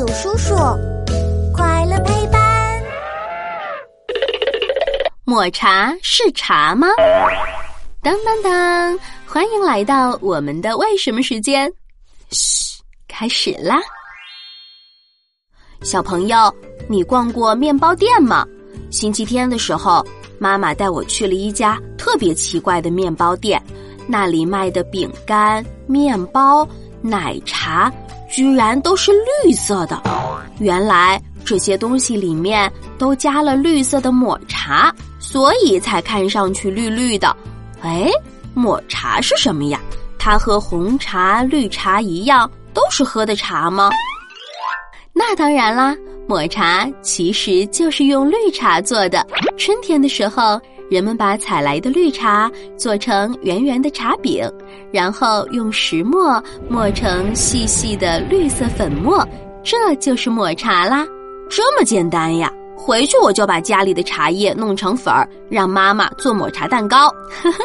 有叔叔，快乐陪伴。抹茶是茶吗？当当当！欢迎来到我们的为什么时间。嘘，开始啦！小朋友，你逛过面包店吗？星期天的时候，妈妈带我去了一家特别奇怪的面包店，那里卖的饼干、面包、奶茶。居然都是绿色的，原来这些东西里面都加了绿色的抹茶，所以才看上去绿绿的。哎，抹茶是什么呀？它和红茶、绿茶一样，都是喝的茶吗？那当然啦，抹茶其实就是用绿茶做的。春天的时候。人们把采来的绿茶做成圆圆的茶饼，然后用石磨磨成细细的绿色粉末，这就是抹茶啦。这么简单呀！回去我就把家里的茶叶弄成粉儿，让妈妈做抹茶蛋糕。呵呵。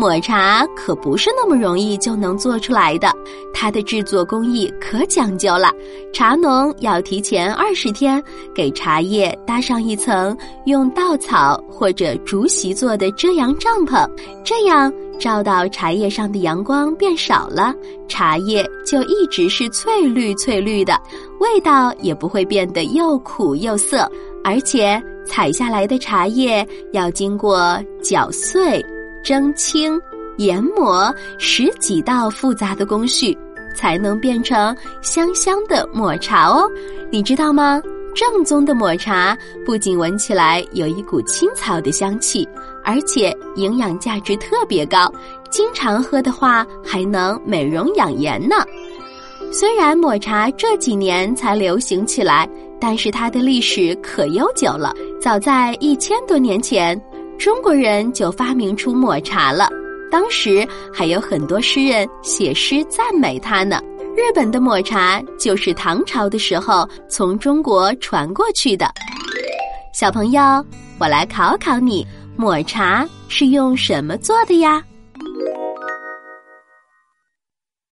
抹茶可不是那么容易就能做出来的，它的制作工艺可讲究了。茶农要提前二十天给茶叶搭上一层用稻草或者竹席做的遮阳帐篷，这样照到茶叶上的阳光变少了，茶叶就一直是翠绿翠绿的，味道也不会变得又苦又涩。而且采下来的茶叶要经过搅碎。蒸青、研磨十几道复杂的工序，才能变成香香的抹茶哦。你知道吗？正宗的抹茶不仅闻起来有一股青草的香气，而且营养价值特别高。经常喝的话，还能美容养颜呢。虽然抹茶这几年才流行起来，但是它的历史可悠久了。早在一千多年前。中国人就发明出抹茶了，当时还有很多诗人写诗赞美它呢。日本的抹茶就是唐朝的时候从中国传过去的。小朋友，我来考考你，抹茶是用什么做的呀？